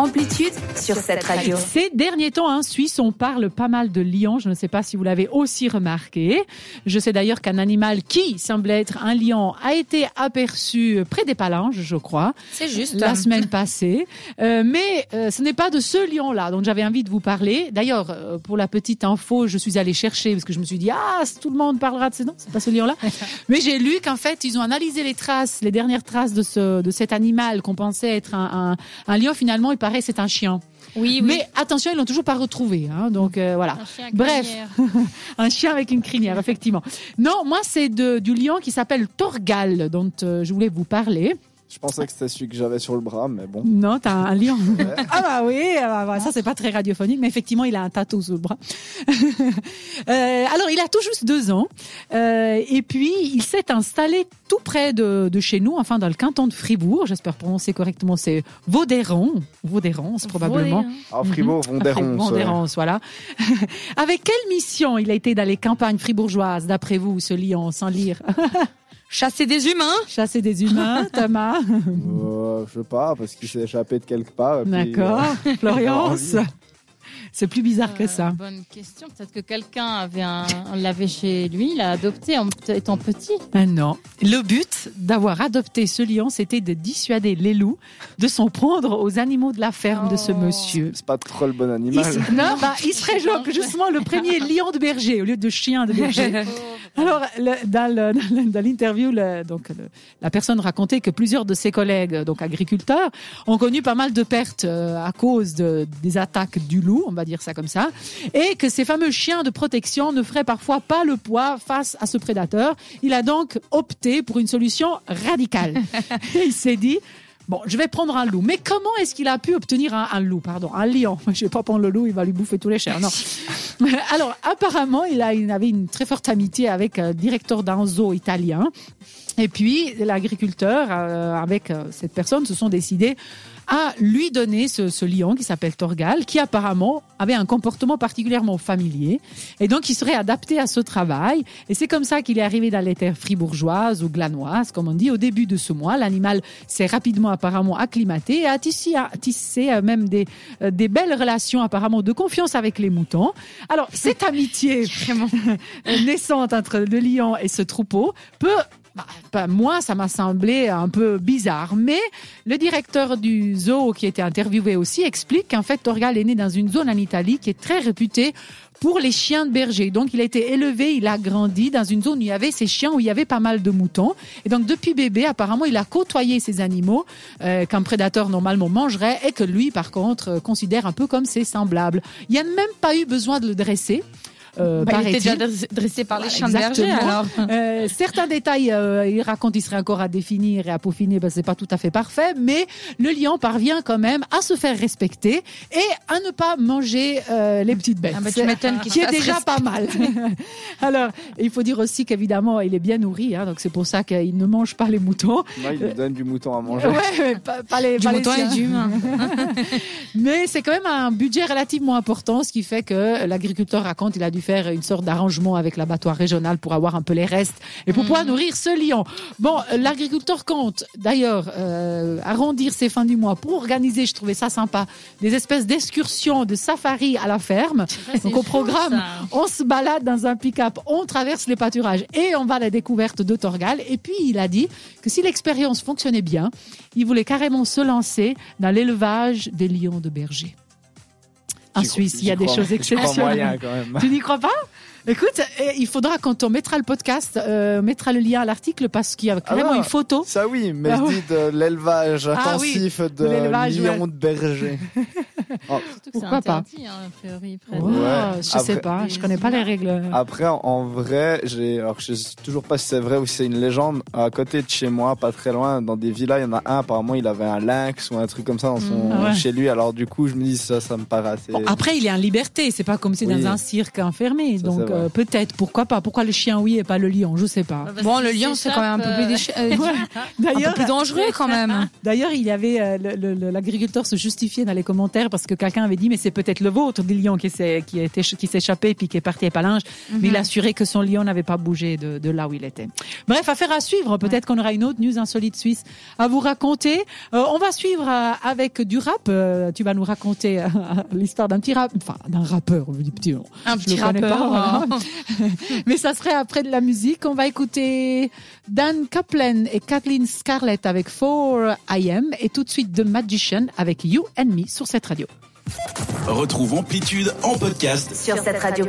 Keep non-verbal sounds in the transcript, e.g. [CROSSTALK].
Amplitude sur cette radio. Ces derniers temps, en Suisse, on parle pas mal de lions. Je ne sais pas si vous l'avez aussi remarqué. Je sais d'ailleurs qu'un animal qui semblait être un lion a été aperçu près des Palanges, je crois. C'est juste. La semaine passée. Euh, mais euh, ce n'est pas de ce lion-là dont j'avais envie de vous parler. D'ailleurs, euh, pour la petite info, je suis allée chercher parce que je me suis dit, ah, tout le monde parlera de ce nom. C'est pas ce lion-là. [LAUGHS] mais j'ai lu qu'en fait, ils ont analysé les traces, les dernières traces de ce, de cet animal qu'on pensait être un, un, un lion. Finalement, il paraît c'est un chien. Oui, oui. Mais attention, ils l'ont toujours pas retrouvé. Hein, donc euh, voilà. Un chien Bref, [LAUGHS] un chien avec une crinière, effectivement. Non, moi c'est du lion qui s'appelle Torgal, dont euh, je voulais vous parler. Je pensais que c'était celui que j'avais sur le bras, mais bon. Non, t'as un lion. [LAUGHS] ah bah oui, ah bah, bah, ça c'est pas très radiophonique, mais effectivement il a un tatou sous le bras. [LAUGHS] Euh, alors il a tout juste deux ans, euh, et puis il s'est installé tout près de, de chez nous, enfin dans le canton de Fribourg. J'espère prononcer correctement, c'est Vaudéron, Vaudéron, probablement. Ah, Fribourg, Vendéron. ça. Vendérance, voilà. [LAUGHS] Avec quelle mission il a été dans les campagnes fribourgeoises, d'après vous, ce lion, sans lire? Chasser des humains. Chasser des humains, [LAUGHS] Thomas Euh, je sais pas, parce qu'il s'est échappé de quelque part. D'accord. euh, Florence. C'est plus bizarre que Euh, ça. Bonne question. Peut-être que quelqu'un avait un, l'avait chez lui, il l'a adopté en étant petit. Ah non. Le but d'avoir adopté ce lion, c'était de dissuader les loups de s'en prendre aux animaux de la ferme de ce Oh. monsieur. C'est pas trop le bon Il, animal. s- non, bah, il serait genre justement le premier lion de berger au lieu de chien de berger. Alors, le- dans l'interview, le- donc le- la personne racontait que plusieurs de ses collègues, donc agriculteurs, ont connu pas mal de pertes euh, à cause de, des attaques du loup, on va dire ça comme ça, et que ces fameux chiens de protection ne feraient parfois pas le poids face à ce prédateur. Il a donc opté pour une solution radicale. [LAUGHS] Il s'est dit. Bon, je vais prendre un loup. Mais comment est-ce qu'il a pu obtenir un, un loup, pardon, un lion? [LAUGHS] Je vais pas prendre le loup, il va lui bouffer tous les chairs. Non. [LAUGHS] Alors, apparemment, il, a, il avait une très forte amitié avec euh, le directeur d'un zoo italien. Et puis, l'agriculteur, euh, avec euh, cette personne, se sont décidés à lui donner ce, ce lion qui s'appelle Torgal, qui apparemment avait un comportement particulièrement familier. Et donc, il serait adapté à ce travail. Et c'est comme ça qu'il est arrivé dans les terres fribourgeoises ou glanoises, comme on dit, au début de ce mois. L'animal s'est rapidement apparemment acclimaté et a tissé, a tissé euh, même des, euh, des belles relations apparemment de confiance avec les moutons. Alors, cette amitié [LAUGHS] [LAUGHS] naissante entre le lion et ce troupeau peut bah, bah, moi, ça m'a semblé un peu bizarre. Mais le directeur du zoo qui était interviewé aussi explique qu'en fait, Torgal est né dans une zone en Italie qui est très réputée pour les chiens de berger. Donc, il a été élevé, il a grandi dans une zone où il y avait ces chiens, où il y avait pas mal de moutons. Et donc, depuis bébé, apparemment, il a côtoyé ces animaux euh, qu'un prédateur normalement mangerait et que lui, par contre, euh, considère un peu comme ses semblables. Il n'y a même pas eu besoin de le dresser. Euh, Bah, il était déjà dressé- par les chiens de berger, alors. Euh, certains détails, euh, il raconte, il serait encore à définir et à peaufiner, parce que c'est pas tout à fait parfait, mais le lion parvient quand même à se faire respecter et à ne pas manger euh, les petites bêtes. Ah bah, tu qui est déjà pas mal. [LAUGHS] Alors, il faut dire aussi qu'évidemment, il est bien nourri, hein, donc c'est pour ça qu'il ne mange pas les moutons. Moi, il lui donne du mouton à manger. Ouais, pas, pas les, Du pas les mouton et du humain. [LAUGHS] Mais c'est quand même un budget relativement important, ce qui fait que l'agriculteur raconte il a dû faire une sorte d'arrangement avec l'abattoir régional pour avoir un peu les restes et pour pouvoir nourrir ce lion. Bon, euh, l'agriculteur compte d'ailleurs euh, arrondir ses fins du mois pour organiser, je trouvais ça sympa, des espèces d'excursions, de safari à la ferme. Donc au programme, on se balade dans un pick-up, on traverse les pâturages et on va à la découverte de Torgal. Et puis il a dit que si l'expérience fonctionnait bien, il voulait carrément se lancer dans l'élevage des lions de berger. En Suisse, il y a des crois- choses exceptionnelles. Tu n'y crois pas Écoute, eh, il faudra quand on mettra le podcast, euh, mettra le lien à l'article parce qu'il y a carrément Ah. une photo. Ça oui, mais Ah je ouais. dis de l'élevage Ah oui, intensif de de l'élevage, lions ouais. de berger. [LAUGHS] [LAUGHS] Oh, Surtout que Pourquoi c'est pas interdit, hein, a priori, près de- Ouais. Je sais Après- pas, je connais pas les règles. Après, en, vrai, j'ai, alors je sais toujours pas si c'est vrai ou si c'est une légende. À côté de chez moi, pas très loin, dans des villas, il y en a un. Apparemment, il avait un lynx ou un truc comme ça dans son, Ah ouais. chez lui. Alors du coup, je me dis ça, ça me paraît assez. Bon, après, il est en liberté, c'est pas comme si Oui. dans un cirque enfermé. Ça, Donc euh, peut-être, pourquoi pas Pourquoi le chien oui et pas le lion Je sais pas. Parce Bon, le lion, c'est quand même un peu plus, s'échappe, déch- euh, Ouais. [LAUGHS] un peu D'ailleurs, plus dangereux quand même. [LAUGHS] D'ailleurs, il y avait euh, l'agriculteur se justifiait dans les commentaires parce que quelqu'un avait dit mais c'est peut-être le vôtre du lion qui s'est qui était qui s'échappait puis qui est parti à Palinge, mais il a assuré que son lion n'avait pas bougé de, de là où il était. Bref, affaire à suivre. Peut-être qu'on aura une autre news insolite suisse à vous raconter. Euh, on va suivre euh, avec du rap. Euh, tu vas nous raconter [LAUGHS] l'histoire d'un petit rap, enfin d'un rappeur, on veut dire petit. Un petit rappeur. pas, [LAUGHS] hein. Mais ça serait après de la musique. On va écouter Dan Kaplan et Kathleen Scarlett avec 4 I Am et tout de suite The Magician avec You and Me sur cette radio. Retrouve Amplitude en podcast Sur cette radio.